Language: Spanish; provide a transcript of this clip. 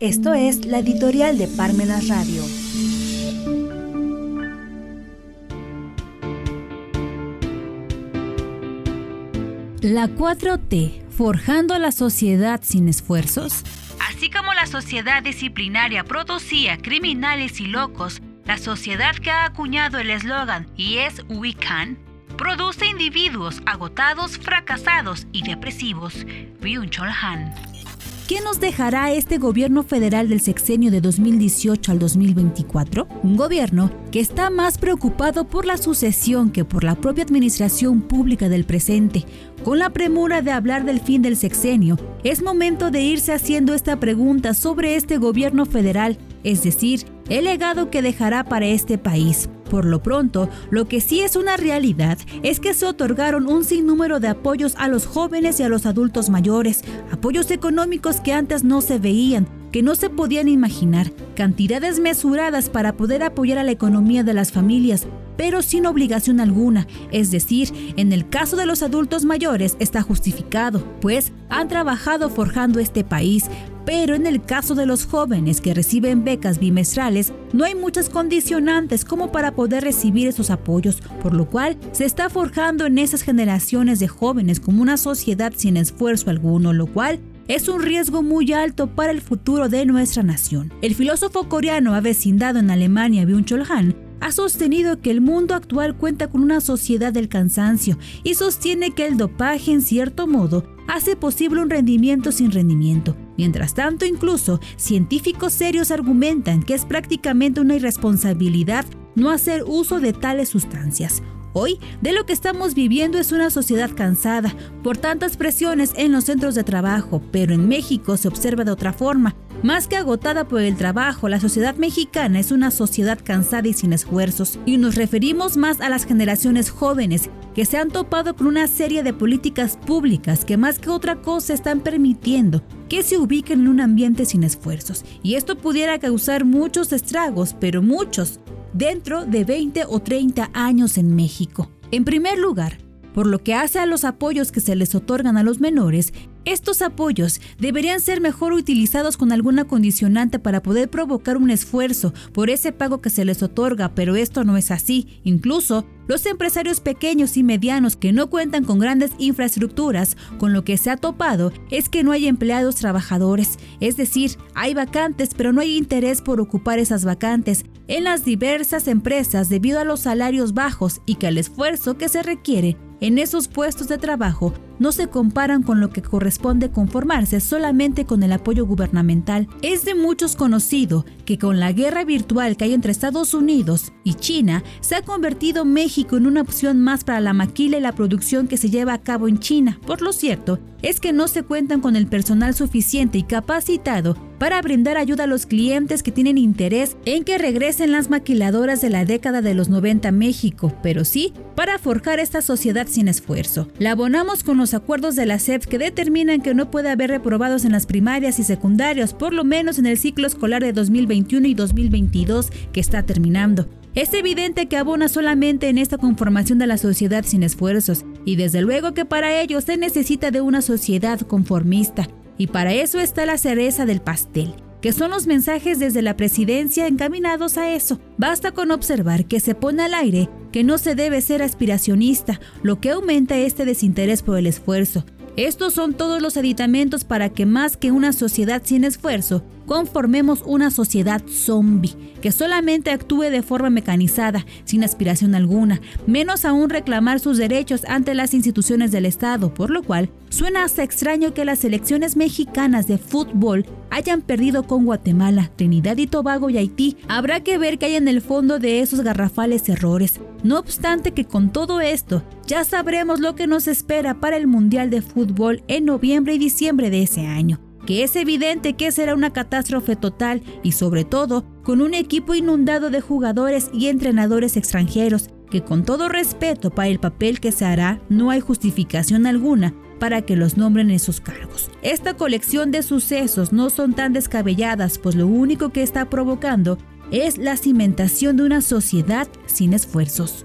Esto es la editorial de Parmenas Radio. La 4T, forjando la sociedad sin esfuerzos. Así como la sociedad disciplinaria producía criminales y locos, la sociedad que ha acuñado el eslogan y es We Can, produce individuos agotados, fracasados y depresivos. Byung Chol Han. ¿Qué nos dejará este gobierno federal del sexenio de 2018 al 2024? Un gobierno que está más preocupado por la sucesión que por la propia administración pública del presente. Con la premura de hablar del fin del sexenio, es momento de irse haciendo esta pregunta sobre este gobierno federal, es decir, el legado que dejará para este país. Por lo pronto, lo que sí es una realidad es que se otorgaron un sinnúmero de apoyos a los jóvenes y a los adultos mayores, apoyos económicos que antes no se veían, que no se podían imaginar, cantidades mesuradas para poder apoyar a la economía de las familias, pero sin obligación alguna, es decir, en el caso de los adultos mayores está justificado, pues han trabajado forjando este país, pero en el caso de los jóvenes que reciben becas bimestrales, no hay muchas condicionantes como para poder recibir esos apoyos, por lo cual se está forjando en esas generaciones de jóvenes como una sociedad sin esfuerzo alguno, lo cual es un riesgo muy alto para el futuro de nuestra nación. El filósofo coreano avecindado en Alemania, Byung-Chul Han, ha sostenido que el mundo actual cuenta con una sociedad del cansancio y sostiene que el dopaje, en cierto modo, hace posible un rendimiento sin rendimiento. Mientras tanto, incluso científicos serios argumentan que es prácticamente una irresponsabilidad no hacer uso de tales sustancias. Hoy, de lo que estamos viviendo es una sociedad cansada por tantas presiones en los centros de trabajo, pero en México se observa de otra forma. Más que agotada por el trabajo, la sociedad mexicana es una sociedad cansada y sin esfuerzos, y nos referimos más a las generaciones jóvenes que se han topado con una serie de políticas públicas que más que otra cosa están permitiendo que se ubiquen en un ambiente sin esfuerzos. Y esto pudiera causar muchos estragos, pero muchos, dentro de 20 o 30 años en México. En primer lugar, por lo que hace a los apoyos que se les otorgan a los menores, estos apoyos deberían ser mejor utilizados con alguna condicionante para poder provocar un esfuerzo por ese pago que se les otorga, pero esto no es así. Incluso los empresarios pequeños y medianos que no cuentan con grandes infraestructuras, con lo que se ha topado es que no hay empleados trabajadores, es decir, hay vacantes pero no hay interés por ocupar esas vacantes en las diversas empresas debido a los salarios bajos y que el esfuerzo que se requiere en esos puestos de trabajo no se comparan con lo que corresponde conformarse solamente con el apoyo gubernamental. Es de muchos conocido que con la guerra virtual que hay entre Estados Unidos y China, se ha convertido México en una opción más para la maquila y la producción que se lleva a cabo en China. Por lo cierto, es que no se cuentan con el personal suficiente y capacitado para brindar ayuda a los clientes que tienen interés en que regresen las maquiladoras de la década de los 90 a México, pero sí para forjar esta sociedad sin esfuerzo. La abonamos con los acuerdos de la SEP que determinan que no puede haber reprobados en las primarias y secundarias, por lo menos en el ciclo escolar de 2021 y 2022 que está terminando. Es evidente que abona solamente en esta conformación de la sociedad sin esfuerzos, y desde luego que para ello se necesita de una sociedad conformista, y para eso está la cereza del pastel, que son los mensajes desde la presidencia encaminados a eso. Basta con observar que se pone al aire que no se debe ser aspiracionista, lo que aumenta este desinterés por el esfuerzo. Estos son todos los aditamentos para que más que una sociedad sin esfuerzo, conformemos una sociedad zombie, que solamente actúe de forma mecanizada, sin aspiración alguna, menos aún reclamar sus derechos ante las instituciones del Estado, por lo cual suena hasta extraño que las selecciones mexicanas de fútbol hayan perdido con Guatemala, Trinidad y Tobago y Haití. Habrá que ver qué hay en el fondo de esos garrafales errores. No obstante que con todo esto, ya sabremos lo que nos espera para el Mundial de Fútbol en noviembre y diciembre de ese año que es evidente que será una catástrofe total y sobre todo con un equipo inundado de jugadores y entrenadores extranjeros, que con todo respeto para el papel que se hará, no hay justificación alguna para que los nombren esos cargos. Esta colección de sucesos no son tan descabelladas, pues lo único que está provocando es la cimentación de una sociedad sin esfuerzos.